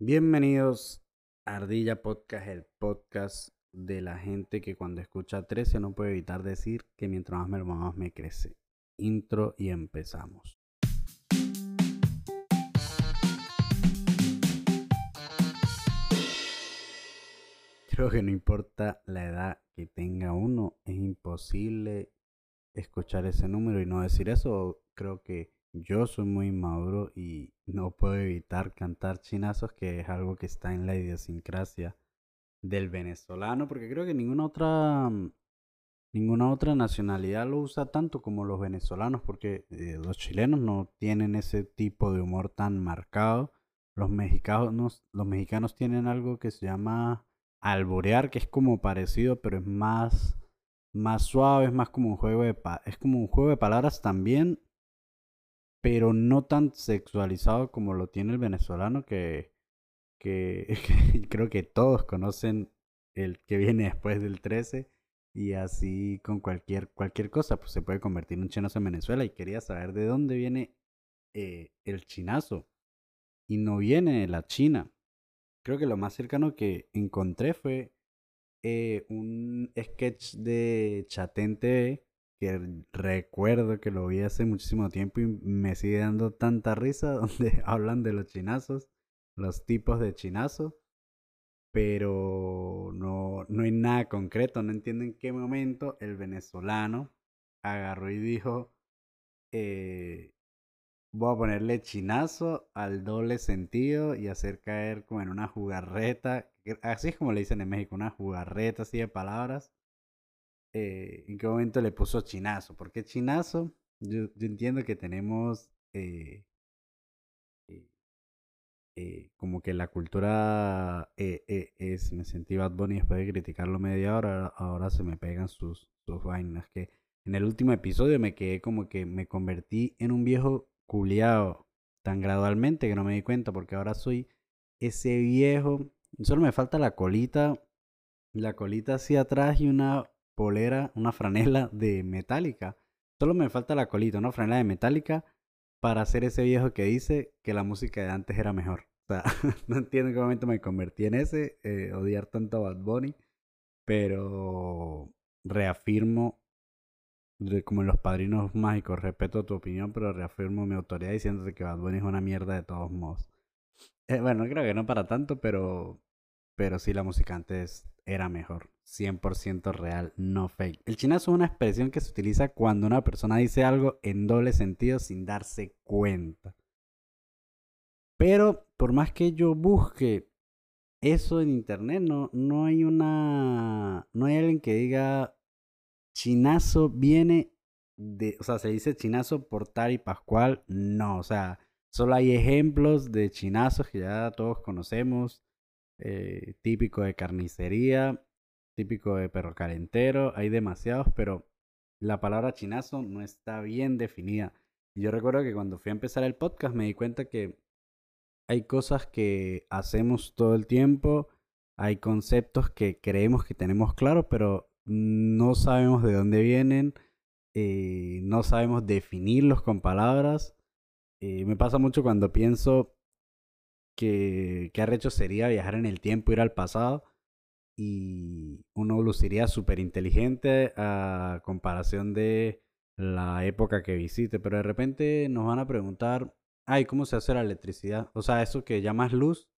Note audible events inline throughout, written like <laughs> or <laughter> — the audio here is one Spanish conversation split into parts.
Bienvenidos a Ardilla Podcast, el podcast de la gente que cuando escucha 13 no puede evitar decir que mientras más me más me crece. Intro y empezamos. Creo que no importa la edad que tenga uno, es imposible escuchar ese número y no decir eso. Creo que yo soy muy maduro y no puedo evitar cantar chinazos, que es algo que está en la idiosincrasia del venezolano, porque creo que ninguna otra ninguna otra nacionalidad lo usa tanto como los venezolanos, porque eh, los chilenos no tienen ese tipo de humor tan marcado. Los mexicanos, los mexicanos tienen algo que se llama alborear, que es como parecido, pero es más, más suave, es más como un juego de es como un juego de palabras también, pero no tan sexualizado como lo tiene el venezolano, que, que, <laughs> creo que todos conocen el que viene después del 13 y así con cualquier, cualquier cosa, pues se puede convertir en un chinazo en Venezuela y quería saber de dónde viene eh, el chinazo y no viene de la China. Creo que lo más cercano que encontré fue eh, un sketch de Chatente que recuerdo que lo vi hace muchísimo tiempo y me sigue dando tanta risa <laughs> donde hablan de los chinazos, los tipos de chinazos, pero no, no hay nada concreto, no entiendo en qué momento el venezolano agarró y dijo, eh, voy a ponerle chinazo al doble sentido y hacer caer como en una jugarreta, así es como le dicen en México, una jugarreta así de palabras eh, en qué momento le puso chinazo. ¿Por qué chinazo? Yo, entiendo que tenemos eh, eh, como que la cultura es, me sentí Bad Bunny después de criticarlo media hora, ahora se me pegan sus, sus vainas. Que en el último episodio me quedé como que me convertí en un viejo culiado tan gradualmente que no me di cuenta porque ahora soy ese viejo. Solo me falta la colita, la colita hacia atrás y una polera, una franela de metálica. Solo me falta la colita, una franela de metálica para ser ese viejo que dice que la música de antes era mejor. O sea, <laughs> no entiendo en qué momento me convertí en ese, eh, odiar tanto a Bad Bunny, pero reafirmo, como en los padrinos mágicos, respeto tu opinión, pero reafirmo mi autoridad diciéndote que Bad Bunny es una mierda de todos modos. Eh, bueno, creo que no para tanto, pero, pero sí la música antes era mejor. 100% real, no fake. El chinazo es una expresión que se utiliza cuando una persona dice algo en doble sentido sin darse cuenta. Pero por más que yo busque eso en internet, no, no hay una. No hay alguien que diga chinazo viene de. O sea, se dice chinazo por tal y pascual. No, o sea, solo hay ejemplos de chinazos que ya todos conocemos. Eh, típico de carnicería típico de perro calentero, hay demasiados, pero la palabra chinazo no está bien definida. Yo recuerdo que cuando fui a empezar el podcast me di cuenta que hay cosas que hacemos todo el tiempo, hay conceptos que creemos que tenemos claros, pero no sabemos de dónde vienen, eh, no sabemos definirlos con palabras. Eh, me pasa mucho cuando pienso que qué arrecho sería viajar en el tiempo, ir al pasado y uno luciría súper inteligente a comparación de la época que visite, pero de repente nos van a preguntar, ay, ¿cómo se hace la electricidad? O sea, eso que llamas luz,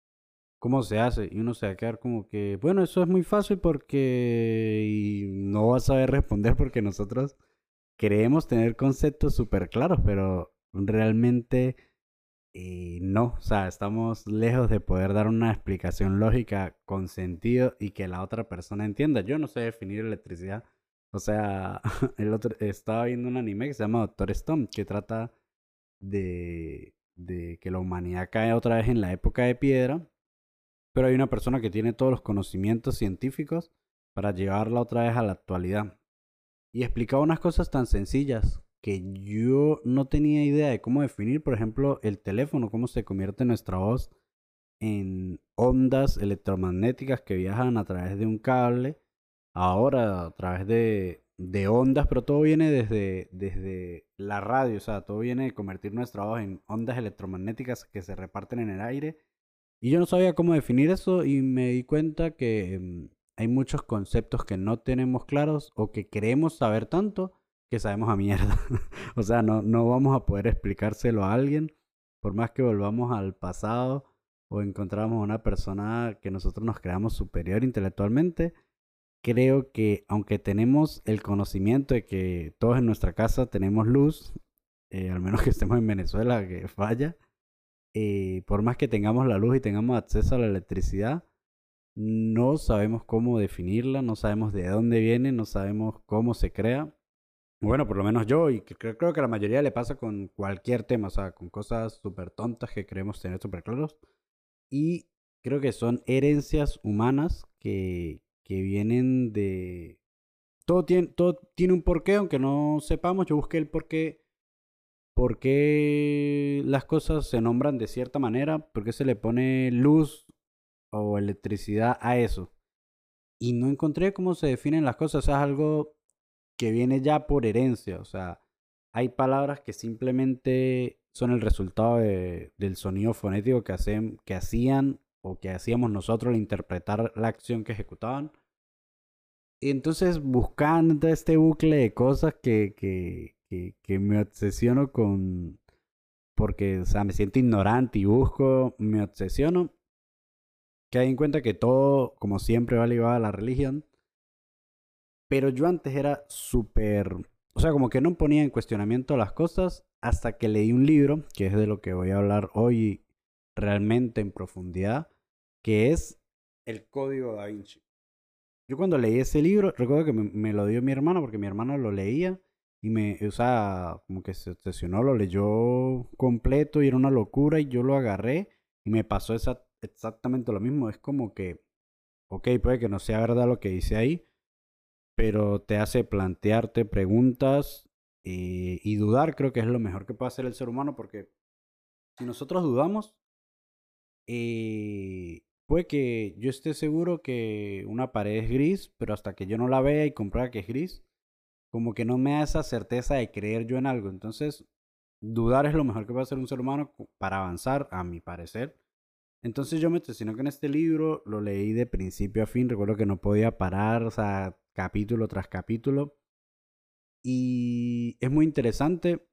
¿cómo se hace? Y uno se va a quedar como que, bueno, eso es muy fácil porque no vas a saber responder porque nosotros queremos tener conceptos súper claros, pero realmente y no, o sea, estamos lejos de poder dar una explicación lógica con sentido y que la otra persona entienda. Yo no sé definir electricidad. O sea, <laughs> el otro estaba viendo un anime que se llama Doctor Stone, que trata de, de que la humanidad cae otra vez en la época de piedra, pero hay una persona que tiene todos los conocimientos científicos para llevarla otra vez a la actualidad. Y explicaba unas cosas tan sencillas que yo no tenía idea de cómo definir, por ejemplo, el teléfono, cómo se convierte nuestra voz en ondas electromagnéticas que viajan a través de un cable, ahora a través de, de ondas, pero todo viene desde, desde la radio, o sea, todo viene de convertir nuestra voz en ondas electromagnéticas que se reparten en el aire. Y yo no sabía cómo definir eso y me di cuenta que mm, hay muchos conceptos que no tenemos claros o que queremos saber tanto que sabemos a mierda. <laughs> o sea, no, no vamos a poder explicárselo a alguien por más que volvamos al pasado o encontramos a una persona que nosotros nos creamos superior intelectualmente. Creo que aunque tenemos el conocimiento de que todos en nuestra casa tenemos luz, eh, al menos que estemos en Venezuela, que falla, eh, por más que tengamos la luz y tengamos acceso a la electricidad, no sabemos cómo definirla, no sabemos de dónde viene, no sabemos cómo se crea. Bueno, por lo menos yo, y creo, que la mayoría le pasa con cualquier tema, o sea, con cosas súper tontas que creemos tener súper claros. Y creo que son herencias humanas que, que vienen de... Todo tiene, todo tiene un porqué, aunque no sepamos, yo busqué el porqué por qué las cosas se nombran de cierta manera, por qué se le pone luz o electricidad a eso. Y no encontré cómo se definen las cosas, es algo que viene ya por herencia, o sea, hay palabras que simplemente son el resultado del sonido fonético que, hacen, que hacían o que hacíamos nosotros al interpretar la acción que ejecutaban. Y entonces buscando este bucle de cosas que, que, que, me obsesiono con... Porque, o sea, me siento ignorante y busco, me obsesiono. Que hay en cuenta que todo, como siempre, va ligado a la religión. Pero yo antes era súper... O sea, como que no ponía en cuestionamiento las cosas hasta que leí un libro, que es de lo que voy a hablar hoy realmente en profundidad, que es El Código da Vinci. Yo cuando leí ese libro, recuerdo que me, lo dio mi hermano, porque mi hermano lo leía y me, o sea, como que se obsesionó, lo leyó completo y era una locura y yo lo agarré y me pasó exactamente lo mismo. Es como que, ok, puede que no sea verdad lo que dice ahí, pero te hace plantearte preguntas y, y dudar creo que es lo mejor que puede hacer el ser humano porque si nosotros dudamos, eh, puede que yo esté seguro que una pared es gris, pero hasta que yo no la vea y compruebe que es gris, como que no me da esa certeza de creer yo en algo. Entonces, dudar es lo mejor que puede hacer un ser humano para avanzar, a mi parecer. Entonces yo me que en este libro lo leí de principio a fin. Recuerdo que no podía parar, o sea, capítulo tras capítulo. Y es muy interesante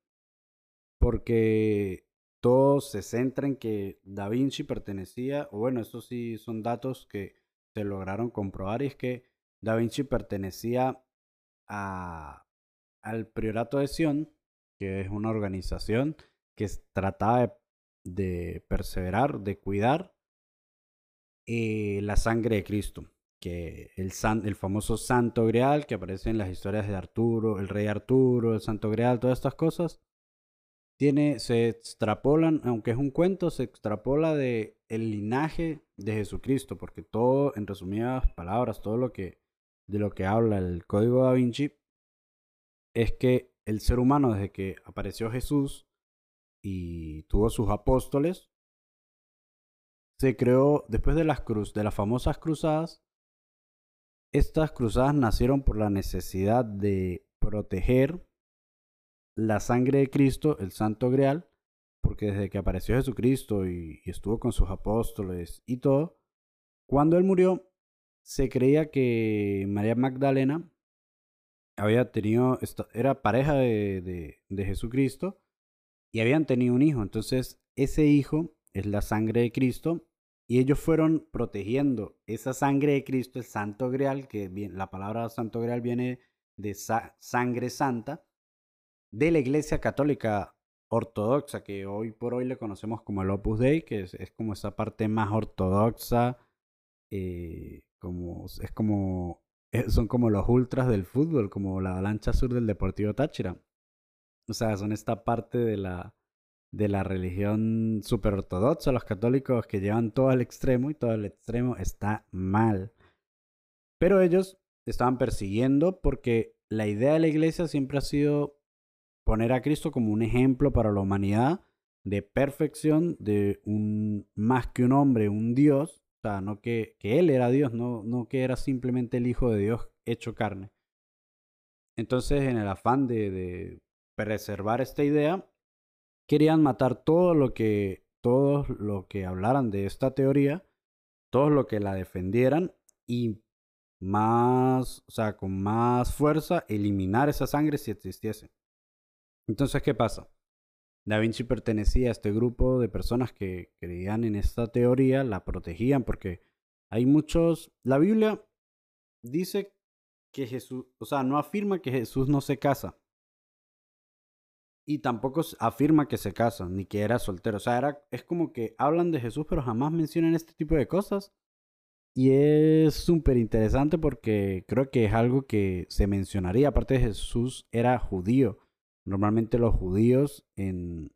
porque todo se centra en que Da Vinci pertenecía, o bueno, estos sí son datos que se lograron comprobar, y es que Da Vinci pertenecía al Priorato de Sion, que es una organización que trataba de, perseverar, de cuidar eh, la sangre de Cristo. Que el, el famoso Santo Grial que aparece en las historias de Arturo, el rey Arturo, el Santo Grial, todas estas cosas, tiene, se extrapolan, aunque es un cuento, se extrapola de el linaje de Jesucristo, porque todo, en resumidas palabras, todo lo que de lo que habla el código da Vinci es que el ser humano desde que apareció Jesús y tuvo sus apóstoles se creó después de las cruz de las famosas cruzadas estas cruzadas nacieron por la necesidad de proteger la sangre de Cristo, el Santo Grial, porque desde que apareció Jesucristo y, estuvo con sus apóstoles y todo, cuando él murió, se creía que María Magdalena había tenido, era pareja de, de, Jesucristo y habían tenido un hijo. Entonces, ese hijo es la sangre de Cristo y ellos fueron protegiendo esa sangre de Cristo, el Santo Grial, que la palabra Santo Grial viene de sangre santa, de la Iglesia Católica Ortodoxa, que hoy por hoy le conocemos como el Opus Dei, que es, como esa parte más ortodoxa, eh, como, es como, eh, son como los ultras del fútbol, como la avalancha sur del Deportivo Táchira. O sea, son esta parte de la, de la religión super ortodoxa, los católicos que llevan todo al extremo y todo el extremo está mal. Pero ellos estaban persiguiendo porque la idea de la iglesia siempre ha sido poner a Cristo como un ejemplo para la humanidad de perfección, de un más que un hombre, un Dios, o sea, no que, que Él era Dios, no, no que era simplemente el Hijo de Dios hecho carne. Entonces, en el afán de, de preservar esta idea, querían matar todo lo que todos los que hablaran de esta teoría, todos los que la defendieran y más, o sea, con más fuerza, eliminar esa sangre si existiese. Entonces, ¿qué pasa? Da Vinci pertenecía a este grupo de personas que creían en esta teoría, la protegían porque hay muchos... La Biblia dice que Jesús, o sea, no afirma que Jesús no se casa. Y tampoco afirma que se casa, ni que era soltero. O sea, era, es como que hablan de Jesús, pero jamás mencionan este tipo de cosas. Y es súper interesante porque creo que es algo que se mencionaría. Aparte de Jesús era judío. Normalmente los judíos en,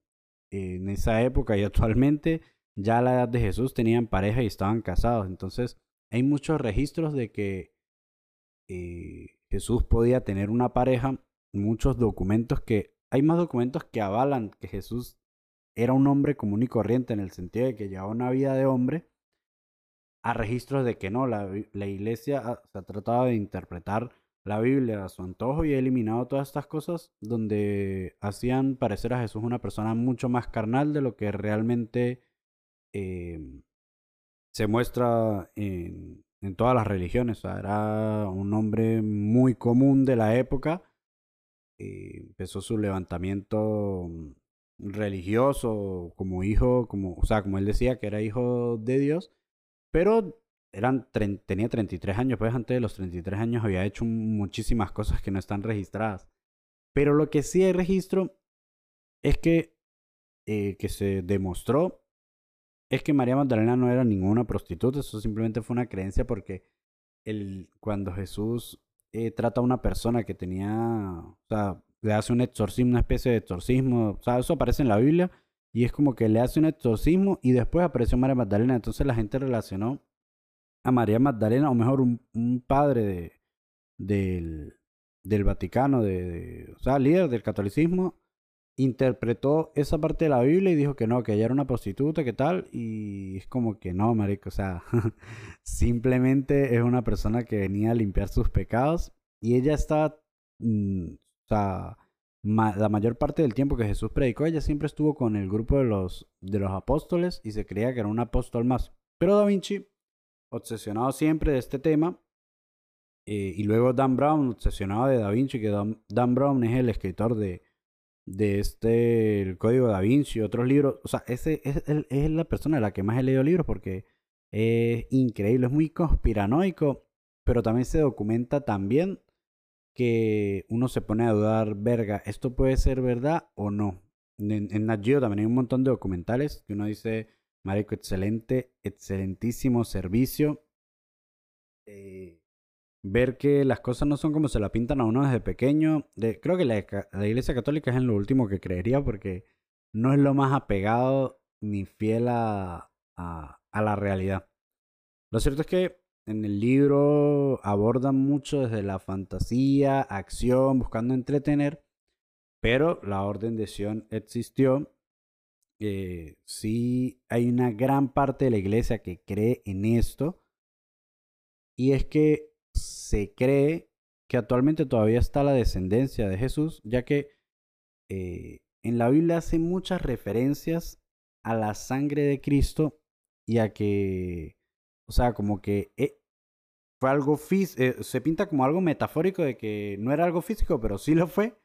en esa época y actualmente ya a la edad de Jesús tenían pareja y estaban casados. Entonces hay muchos registros de que eh, Jesús podía tener una pareja. Muchos documentos que... Hay más documentos que avalan que Jesús era un hombre común y corriente en el sentido de que llevaba una vida de hombre a registros de que no, la, iglesia ah, se ha tratado de interpretar la Biblia a su antojo y ha eliminado todas estas cosas donde hacían parecer a Jesús una persona mucho más carnal de lo que realmente em, se muestra en, en, todas las religiones. O sea, era un hombre muy común de la época. Eh, empezó su levantamiento religioso como hijo, como, o sea, como él decía que era hijo de Dios pero eran tenía 33 años, pues antes de los 33 años había hecho muchísimas cosas que no están registradas. Pero lo que sí hay registro es que, eh, que se demostró es que María Magdalena no era ninguna prostituta, eso simplemente fue una creencia porque el, cuando Jesús eh, trata a una persona que tenía, o sea, le hace un exorcismo, una especie de exorcismo, o sea, eso aparece en la Biblia, y es como que le hace un exorcismo y después apareció María Magdalena. Entonces la gente relacionó a María Magdalena, o mejor un, padre de, del, del Vaticano, de, o sea, líder del catolicismo, interpretó esa parte de la Biblia y dijo que no, que ella era una prostituta, que tal, y es como que no, marico, o sea, <laughs> simplemente es una persona que venía a limpiar sus pecados y ella está, mm, o sea, la mayor parte del tiempo que Jesús predicó, ella siempre estuvo con el grupo de los, de los apóstoles y se creía que era un apóstol más. Pero Da Vinci, obsesionado siempre de este tema, eh, y luego Dan Brown, obsesionado de Da Vinci, que Dan, Brown es el escritor de, de este, el Código Da Vinci otros libros. O sea, ese es, es la persona de la que más he leído libros porque es increíble, es muy conspiranoico, pero también se documenta también que uno se pone a dudar, verga, ¿esto puede ser verdad o no? En, en también hay un montón de documentales que uno dice, marico, excelente, excelentísimo servicio. Eh, ver que las cosas no son como se la pintan a uno desde pequeño. De, creo que la, Iglesia Católica es en lo último que creería porque no es lo más apegado ni fiel a, a, la realidad. Lo cierto es que en el libro abordan mucho desde la fantasía, acción, buscando entretener, pero la orden de Sion existió. Eh, sí hay una gran parte de la iglesia que cree en esto. Y es que se cree que actualmente todavía está la descendencia de Jesús, ya que eh, en la Biblia hace muchas referencias a la sangre de Cristo y a que o sea, como que eh, fue algo físico, eh, se pinta como algo metafórico de que no era algo físico, pero sí lo fue.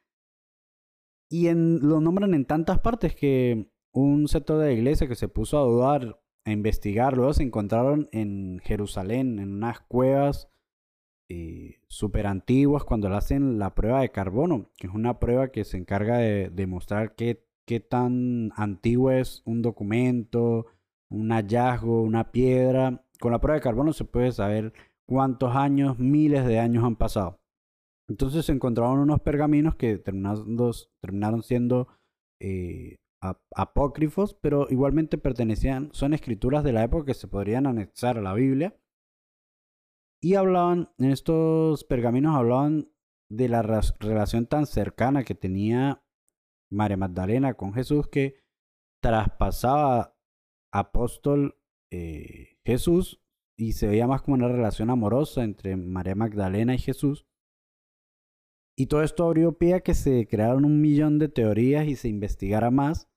Y lo nombran en tantas partes que un sector de la iglesia que se puso a dudar, a investigar, luego se encontraron en Jerusalén, en unas cuevas eh, súper antiguas, cuando le hacen la prueba de carbono, que es una prueba que se encarga de demostrar qué, qué tan antiguo es un documento, un hallazgo, una piedra con la prueba de carbono se puede saber cuántos años, miles de años han pasado. Entonces se encontraron unos pergaminos que terminaron, siendo eh, apócrifos, pero igualmente pertenecían, son escrituras de la época que se podrían anexar a la Biblia. Y hablaban, en estos pergaminos hablaban de la relación tan cercana que tenía María Magdalena con Jesús que traspasaba apóstol eh, Jesús y se veía más como una relación amorosa entre María Magdalena y Jesús. Y todo esto abrió pie a que se crearon un millón de teorías y se investigara más.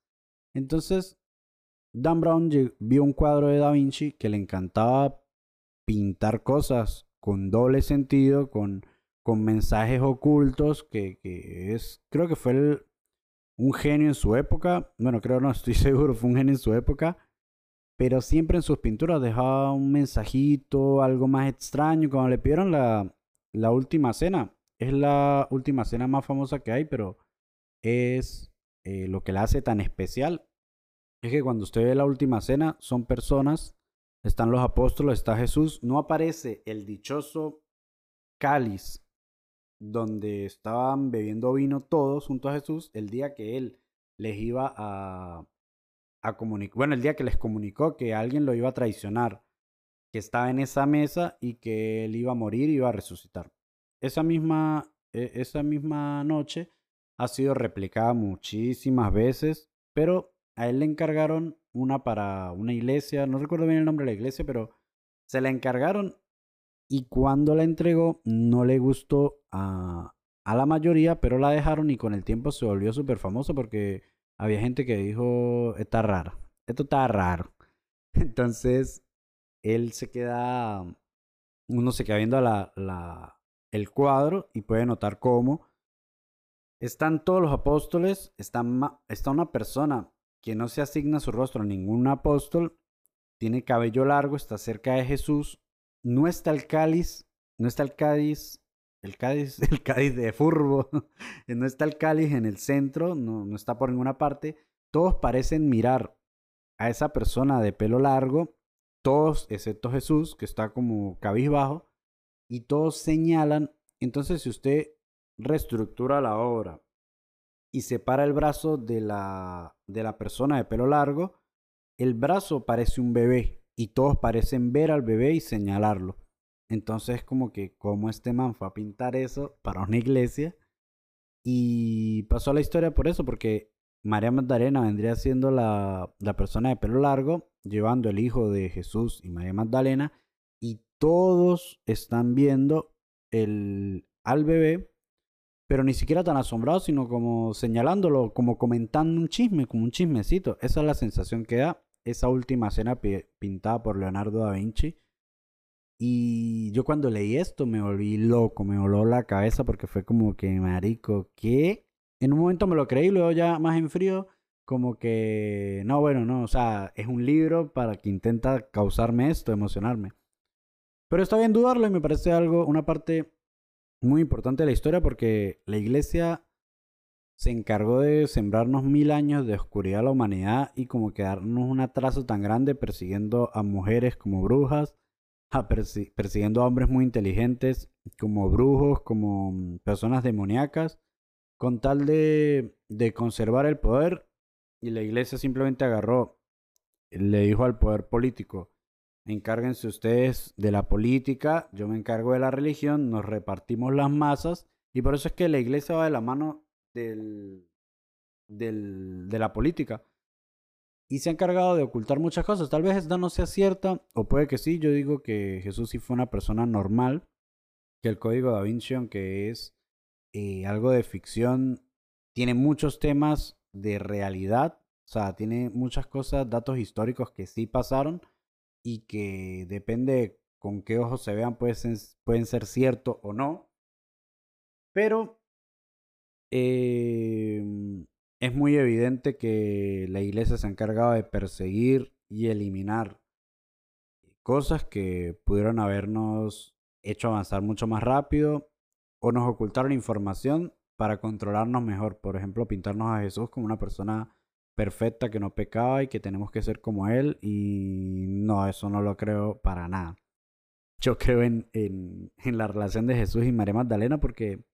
Entonces, Dan Brown vio un cuadro de Da Vinci que le encantaba pintar cosas con doble sentido, con, con mensajes ocultos, que, que es, creo que fue un genio en su época, bueno, creo no, estoy <laughs> seguro, fue un genio en su época, pero siempre en sus pinturas dejaba un mensajito, algo más extraño, cuando le pidieron la, la última cena, es la última cena más famosa que hay, pero es eh, lo que la hace tan especial. Es que cuando usted ve la última cena, son personas, están los apóstoles, está Jesús, no aparece el dichoso cáliz donde estaban bebiendo vino todos junto a Jesús el día que él les iba a, a comunicar, bueno, el día que les comunicó que alguien lo iba a traicionar, que estaba en esa mesa y que él iba a morir y iba a resucitar. Esa misma, e, esa misma noche ha sido replicada muchísimas veces, pero a él le encargaron una para una iglesia, no recuerdo bien el nombre de la iglesia, pero se la encargaron y cuando la entregó no le gustó a, a la mayoría, pero la dejaron y con el tiempo se volvió súper famoso porque había gente que dijo, está raro, esto está raro. <laughs> Entonces, él se queda, uno se queda viendo la, la, el cuadro y puede notar cómo están todos los apóstoles, está, está una persona que no se asigna su rostro a ningún apóstol, tiene cabello largo, está cerca de Jesús, no está el cáliz, no está el cáliz, el cáliz, <laughs> el cáliz de furbo, <laughs> no está el cáliz en el centro, no, no está por ninguna parte, todos parecen mirar a esa persona de pelo largo, todos excepto Jesús, que está como cabizbajo, y todos señalan, entonces si usted reestructura la obra y separa el brazo de la, de la persona de pelo largo, el brazo parece un bebé y todos parecen ver al bebé y señalarlo. Entonces como que como este man fue a pintar eso para una iglesia y pasó la historia por eso, porque María Magdalena vendría siendo la, la persona de pelo largo, llevando el hijo de Jesús y María Magdalena, y todos están viendo el, al bebé pero ni siquiera tan asombrado, sino como señalándolo, como comentando un chisme, como un chismecito. Esa es la sensación que da esa última escena pintada por Leonardo da Vinci. Y yo cuando leí esto me volví loco, me voló la cabeza porque fue como que, marico, ¿qué? En un momento me lo creí, luego ya más en frío, como que, no, bueno, no, o sea, es un libro para que intenta causarme esto, emocionarme. Pero está bien dudarlo y me parece algo, una parte muy importante la historia porque la iglesia se encargó de sembrarnos mil años de oscuridad a la humanidad y como que darnos un atraso tan grande persiguiendo a mujeres como brujas, persiguiendo a hombres muy inteligentes como brujos, como mm, personas demoníacas, con tal de, de conservar el poder. Y la iglesia simplemente agarró, le dijo al poder político, encárguense ustedes de la política, yo me encargo de la religión, nos repartimos las masas y por eso es que la iglesia va de la mano del, de la política. Y se ha encargado de ocultar muchas cosas. Tal vez esta no sea cierta, o puede que sí. Yo digo que Jesús sí fue una persona normal, que el código da Vinci, aunque es eh, algo de ficción, tiene muchos temas de realidad. O sea, tiene muchas cosas, datos históricos que sí pasaron y que depende con qué ojos se vean pueden, pueden ser ciertos o no. Pero em, es muy evidente que la iglesia se ha encargado de perseguir y eliminar cosas que pudieron habernos hecho avanzar mucho más rápido o nos ocultaron información para controlarnos mejor. Por ejemplo, pintarnos a Jesús como una persona perfecta, que no pecaba y que tenemos que ser como Él. Y no, eso no lo creo para nada. Yo creo en, en, la relación de Jesús y María Magdalena porque,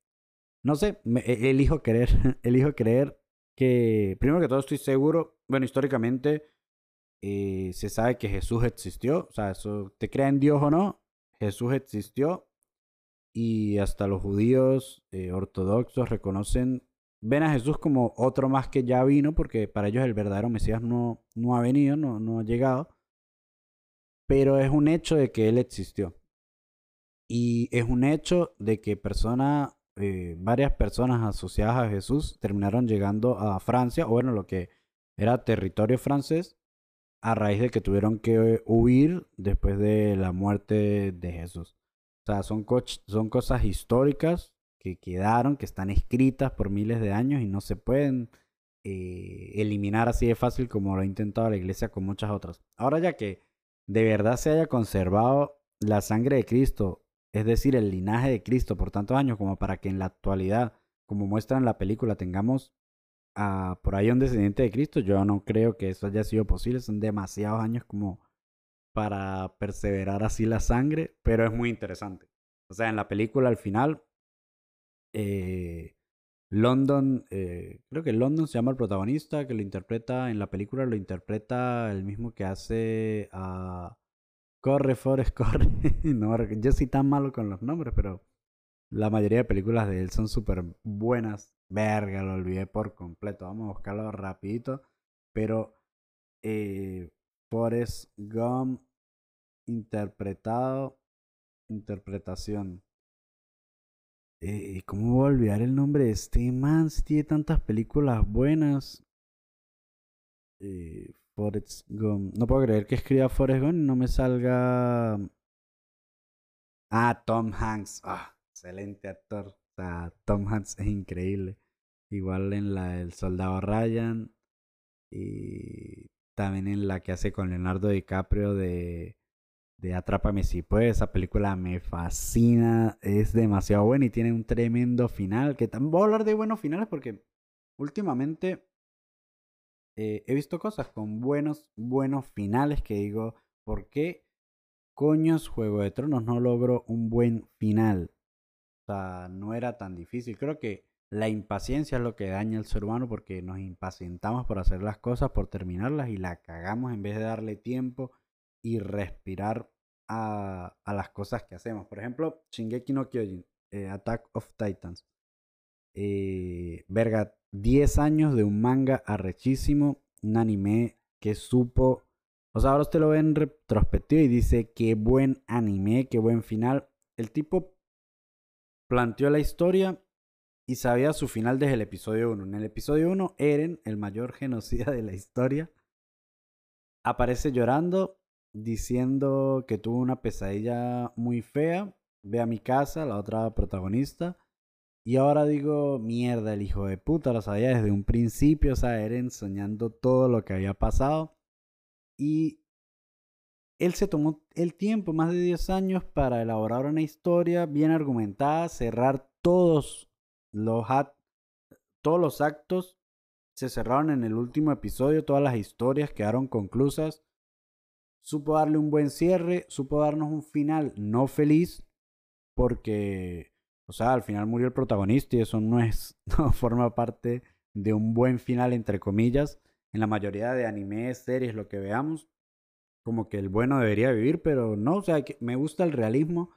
no sé, me, e, elijo creer, <laughs> elijo creer que, primero que todo estoy seguro, bueno, históricamente eh, se sabe que Jesús existió, o sea, eso, te crea en Dios o no, Jesús existió y hasta los judíos eh, ortodoxos reconocen ven a Jesús como otro más que ya vino, porque para ellos el verdadero Mesías no, no ha venido, no, no ha llegado. Pero es un hecho de que Él existió. Y es un hecho de que personas, eh, varias personas asociadas a Jesús terminaron llegando a Francia, o bueno, lo que era territorio francés, a raíz de que tuvieron que huir después de la muerte de Jesús. O sea, son, son cosas históricas que quedaron, que están escritas por miles de años y no se pueden eh, eliminar así de fácil como lo ha intentado la iglesia con muchas otras. Ahora ya que de verdad se haya conservado la sangre de Cristo, es decir, el linaje de Cristo por tantos años como para que en la actualidad, como muestra en la película, tengamos a, por ahí un descendiente de Cristo, yo no creo que eso haya sido posible, son demasiados años como para perseverar así la sangre, pero es muy interesante. O sea, en la película al final, eh, London, eh, creo que London se llama el protagonista, que lo interpreta, en la película lo interpreta el mismo que hace a... Corre, Forrest, <laughs> corre. no, yo soy tan malo con los nombres, pero la mayoría de películas de él son súper buenas. Verga, lo olvidé por completo. Vamos a buscarlo rapidito. Pero eh, Forrest Gump interpretado, interpretación. Eh, ¿Cómo voy a olvidar el nombre de este man? tiene tantas películas buenas. Eh, Forrest Gump. No puedo creer que escriba Forrest Gump y no me salga. Ah, Tom Hanks. Ah, excelente actor. O sea, Tom Hanks es increíble. Igual en la del Soldado Ryan. Y también en la que hace con Leonardo DiCaprio de de Atrápame si puedes. Esa película me fascina, es demasiado buena y tiene un tremendo final. Que también voy a hablar de buenos finales porque últimamente eh, he visto cosas con buenos, buenos finales que digo, ¿por qué coños Juego de Tronos no logró un buen final? O sea, no era tan difícil. Creo que la impaciencia es lo que daña al ser humano porque nos impacientamos por hacer las cosas, por terminarlas y la cagamos en vez de darle tiempo y respirar a, las cosas que hacemos. Por ejemplo, Shingeki no Kyojin, eh, Attack of Titans. Eh, verga, 10 años de un manga arrechísimo, un anime que supo... O sea, ahora usted lo ve en retrospectiva y dice, qué buen anime, qué buen final. El tipo planteó la historia y sabía su final desde el episodio 1. En el episodio 1, Eren, el mayor genocida de la historia, aparece llorando diciendo que tuvo una pesadilla muy fea. Ve a mi casa, la otra protagonista. Y ahora digo, mierda, el hijo de puta lo sabía desde un principio. O sea, Eren soñando todo lo que había pasado. Y él se tomó el tiempo, más de 10 años, para elaborar una historia bien argumentada, cerrar todos los, todos los actos. Se cerraron en el último episodio, todas las historias quedaron conclusas supo darle un buen cierre, supo darnos un final no feliz, porque, o sea, al final murió el protagonista y eso no es, <laughs> no forma parte de un buen final, entre comillas. En la mayoría de animes, series, lo que veamos, como que el bueno debería vivir, pero no, o sea, me gusta el realismo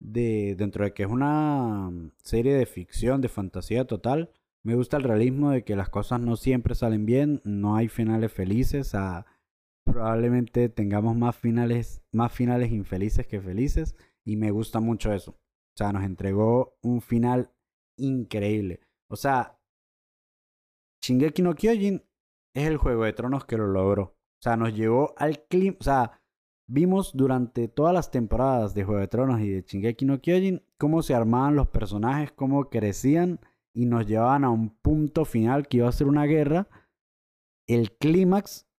de, dentro de que es una serie de ficción, de fantasía total. Me gusta el realismo de que las cosas no siempre salen bien, no hay finales felices. A, probablemente tengamos más finales, más finales infelices que felices. Y me gusta mucho eso. O sea, nos entregó un final increíble. O sea, Shingeki no Kyojin es el juego de tronos que lo logró. O sea, nos llevó al clima. O sea, vimos durante todas las temporadas de Juego de Tronos y de Shingeki no Kyojin cómo se armaban los personajes, cómo crecían y nos llevaban a un punto final que iba a ser una guerra. El clímax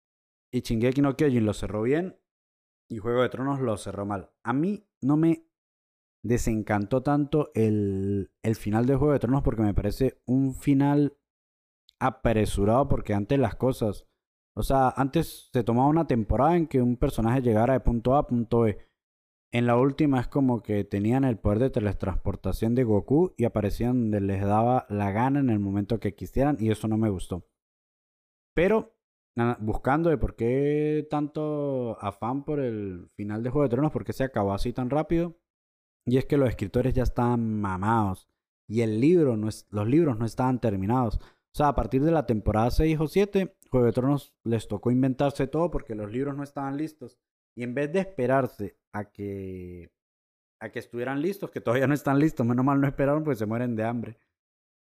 y Shingeki no Kyojin lo cerró bien y Juego de Tronos lo cerró mal. A mí no me desencantó tanto el, el final de Juego de Tronos porque me parece un final apresurado porque antes las cosas, o sea, antes se tomaba una temporada en que un personaje llegara de punto A a punto B. En la última es como que tenían el poder de teletransportación de Goku y aparecían donde les daba la gana en el momento que quisieran y eso no me gustó. Pero buscando de por qué tanto afán por el final de Juego de Tronos, por qué se acabó así tan rápido. Y es que los escritores ya estaban mamados. Y el libro no es, los libros no estaban terminados. O sea, a partir de la temporada 6 o 7, Juego de Tronos les tocó inventarse todo porque los libros no estaban listos. Y en vez de esperarse a que, a que estuvieran listos, que todavía no están listos, menos mal no esperaron, pues se mueren de hambre.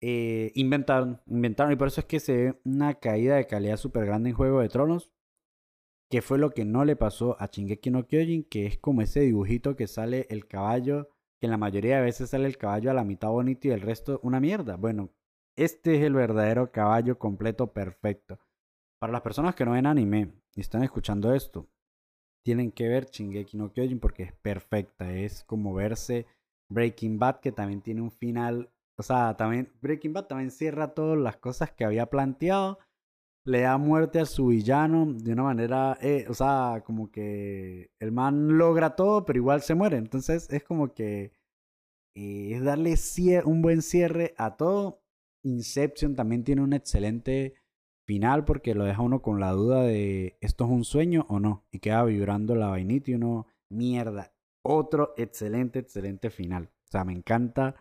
Eh, inventaron, inventaron, y por eso es que se ve una caída de calidad súper grande en Juego de Tronos. ¿Qué fue lo que no le pasó a Shingeki no Kyojin? Que es como ese dibujito que sale el caballo, que en la mayoría de veces sale el caballo a la mitad bonito y el resto una mierda. Bueno, este es el verdadero caballo completo perfecto. Para las personas que no ven anime y están escuchando esto, tienen que ver Shingeki no Kyojin porque es perfecta. Es como verse Breaking Bad, que también tiene un final. O sea, también Breaking Bad también cierra todas las cosas que había planteado le da muerte a su villano de una manera, eh, o sea, como que el man logra todo, pero igual se muere. Entonces es como que eh, es darle un buen cierre a todo. Inception también tiene un excelente final porque lo deja uno con la duda de esto es un sueño o no. Y queda vibrando la vainita y uno, mierda. Otro excelente, excelente final. O sea, me encanta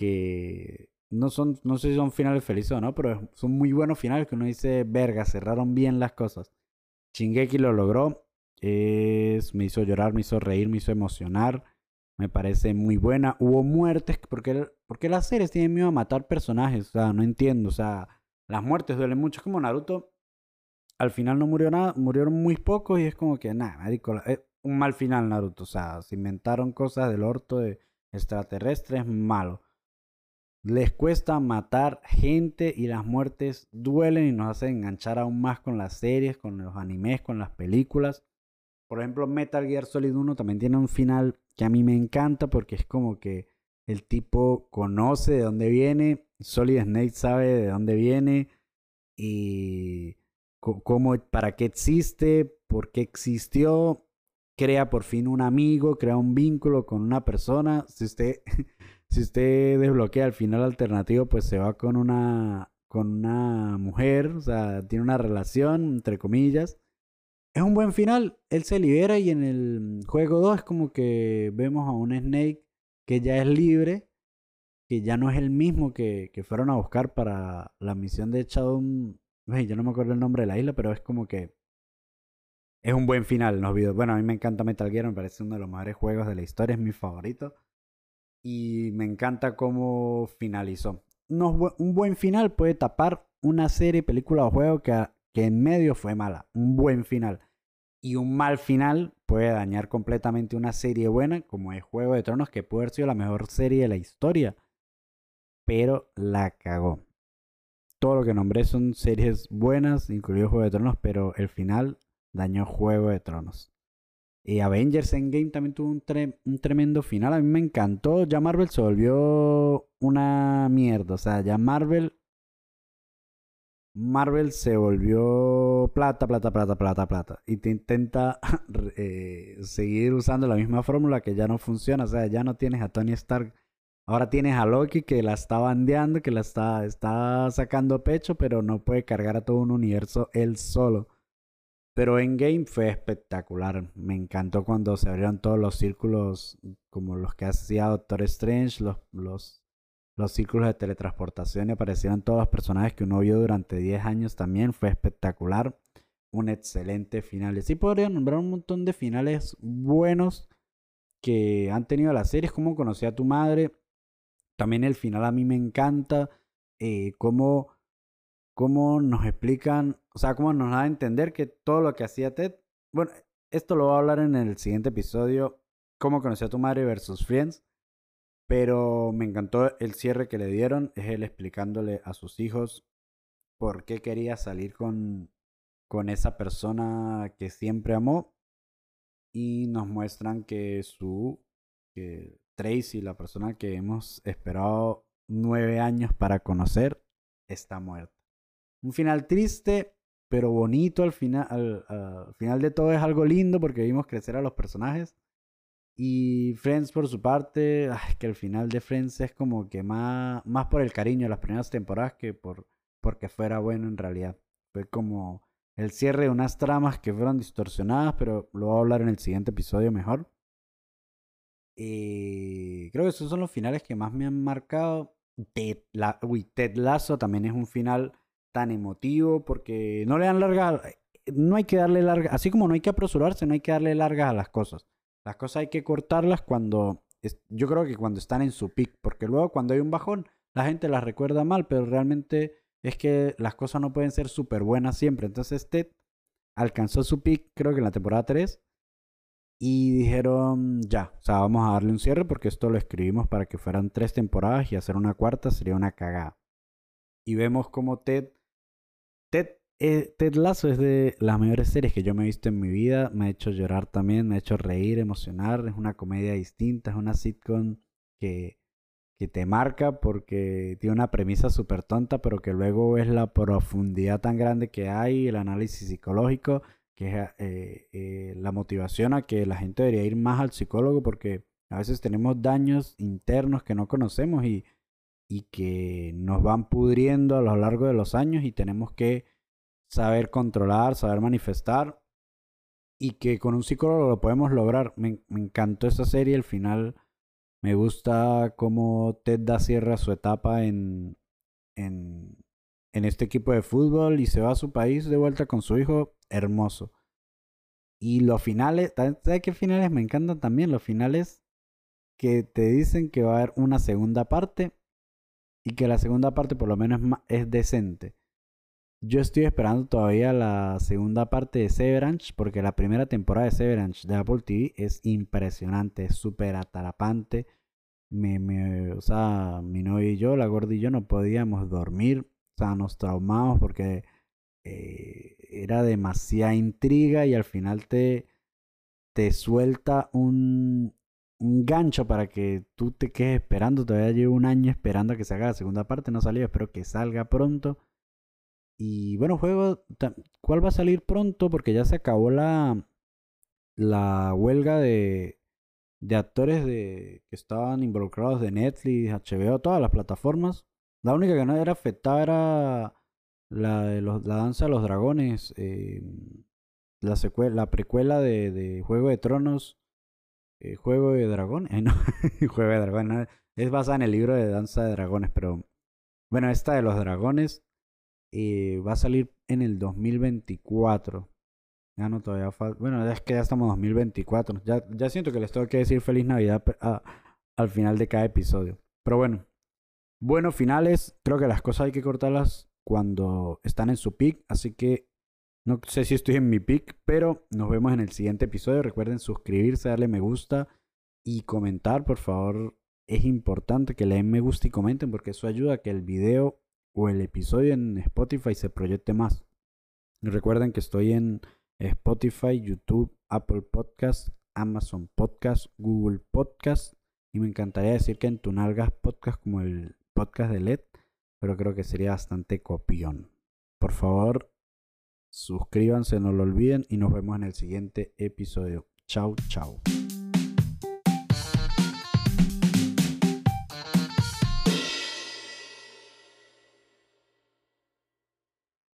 que no son, no sé si son finales felices o no, pero son muy buenos finales que uno dice, verga, cerraron bien las cosas. Shingeki lo logró, es, me hizo llorar, me hizo reír, me hizo emocionar, me parece muy buena. Hubo muertes, porque, porque las series tienen miedo a matar personajes, o sea, no entiendo, o sea, las muertes duelen mucho, es como Naruto, al final no murió nada, murieron muy pocos y es como que, nada, es un mal final Naruto, o sea, se inventaron cosas del orto de extraterrestres, malo. Les cuesta matar gente y las muertes duelen y nos hacen enganchar aún más con las series, con los animes, con las películas. Por ejemplo, Metal Gear Solid 1 también tiene un final que a mí me encanta porque es como que el tipo conoce de dónde viene, Solid Snake sabe de dónde viene y cómo, para qué existe, por qué existió, crea por fin un amigo, crea un vínculo con una persona. Si usted <laughs> si usted desbloquea el final alternativo, pues se va con una, con una mujer, o sea, tiene una relación, entre comillas. Es un buen final, él se libera y en el juego 2 es como que vemos a un Snake que ya es libre, que ya no es el mismo que, que fueron a buscar para la misión de Shadow. Yo no me acuerdo el nombre de la isla, pero es como que es un buen final los videos. Bueno, a mí me encanta Metal Gear, me parece uno de los mejores juegos de la historia, es mi favorito y me encanta cómo finalizó. un buen final puede tapar una serie, película o juego que, que en medio fue mala. Un buen final. Y un mal final puede dañar completamente una serie buena, como es Juego de Tronos, que puede haber sido la mejor serie de la historia. Pero la cagó. Todo lo que nombré son series buenas, incluido Juego de Tronos, pero el final dañó Juego de Tronos. Y Avengers Endgame también tuvo un, un, tremendo final. A mí me encantó. Ya Marvel se volvió una mierda. O sea, ya Marvel. Marvel se volvió plata, plata, plata, plata, plata. Y te intenta <laughs> eh, seguir usando la misma fórmula que ya no funciona. O sea, ya no tienes a Tony Stark. Ahora tienes a Loki que la está bandeando, que la está, está sacando pecho, pero no puede cargar a todo un universo él solo. Pero Endgame fue espectacular. Me encantó cuando se abrieron todos los círculos, como los que hacía Doctor Strange, los, los, los círculos de teletransportación y aparecieron todos los personajes que uno vio durante 10 años también. Fue espectacular. Un excelente final. Sí podría nombrar un montón de finales buenos que han tenido las series. Como conocí a tu madre. También el final a mí me encanta. Eh, cómo cómo nos explican, o sea, cómo nos da a entender que todo lo que hacía Ted, bueno, esto lo voy a hablar en el siguiente episodio, cómo conocí a tu madre versus Friends, pero me encantó el cierre que le dieron, es él explicándole a sus hijos por qué quería salir con, con esa persona que siempre amó y nos muestran que su, que Tracy, la persona que hemos esperado nueve años para conocer, está muerta. Un final triste, pero bonito al final. Al, final de todo es algo lindo porque vimos crecer a los personajes. Y Friends por su parte, ay, que el final de Friends es como que más, más por el cariño de las primeras temporadas que por porque fuera bueno en realidad. Fue como el cierre de unas tramas que fueron distorsionadas, pero lo voy a hablar en el siguiente episodio mejor. Y creo que esos son los finales que más me han marcado. Ted, la, uy, Ted Lasso también es un final tan emotivo, porque no le dan larga, no hay que darle larga, así como no hay que apresurarse, no hay que darle largas a las cosas. Las cosas hay que cortarlas cuando, yo creo que cuando están en su pic, porque luego cuando hay un bajón, la gente las recuerda mal, pero realmente es que las cosas no pueden ser súper buenas siempre. Entonces Ted alcanzó su pick, creo que en la temporada 3. Y dijeron, ya, o sea, vamos a darle un cierre porque esto lo escribimos para que fueran tres temporadas y hacer una cuarta sería una cagada. Y vemos como Ted, Ted, eh, Ted Lasso es de las mejores series que yo me he visto en mi vida. Me ha hecho llorar también, me ha hecho reír, emocionar. Es una comedia distinta, es una sitcom que, que te marca porque tiene una premisa súper tonta, pero que luego es la profundidad tan grande que hay, el análisis psicológico que es eh, eh, la motivación a que la gente debería ir más al psicólogo porque a veces tenemos daños internos que no conocemos y, y que nos van pudriendo a lo largo de los años y tenemos que saber controlar, saber manifestar y que con un psicólogo lo podemos lograr. Me, me encantó esa serie, el final me gusta cómo Ted da cierre a su etapa en, en, en este equipo de fútbol y se va a su país de vuelta con su hijo hermoso. Y los finales, ¿sabes qué finales me encantan también? Los finales que te dicen que va a haber una segunda parte y que la segunda parte por lo menos es, decente. Yo estoy esperando todavía la segunda parte de Severance porque la primera temporada de Severance de Apple TV es impresionante, es súper atrapante. Me, me, o sea, mi novia y yo, la gorda y yo, no podíamos dormir. O sea, nos traumamos porque eh, era demasiada intriga y al final te, te suelta un, un gancho para que tú te quedes esperando. Todavía llevo un año esperando a que se haga la segunda parte, no salió, espero que salga pronto. Y bueno, juego, ¿cuál va a salir pronto? Porque ya se acabó la, la huelga de, de actores de, que estaban involucrados de Netflix, HBO, todas las plataformas. La única que no era afectada era la de los, la danza de los dragones, eh, la secuela, la precuela de, de Juego de Tronos, eh, Juego de Dragones, <laughs> no, Juego de Dragones, es basada en el libro de Danza de Dragones, pero bueno, esta de los dragones eh, va a salir en el 2024. Ya no todavía falta, bueno, es que ya estamos en 2024, ya, ya siento que les tengo que decir feliz Navidad al final de cada episodio, pero bueno. Bueno, finales, creo que las cosas hay que cortarlas cuando están en su pick. Así que no sé si estoy en mi pick, pero nos vemos en el siguiente episodio. Recuerden suscribirse, darle me gusta y comentar, por favor. Es importante que le den me gusta y comenten porque eso ayuda a que el video o el episodio en Spotify se proyecte más. recuerden que estoy en Spotify, YouTube, Apple Podcast, Amazon Podcast, Google Podcast y me encantaría decir que en Tunalgas Podcast como el podcast de LED pero creo que sería bastante copión. Por favor, suscríbanse, no lo olviden y nos vemos en el siguiente episodio. Chao, chao.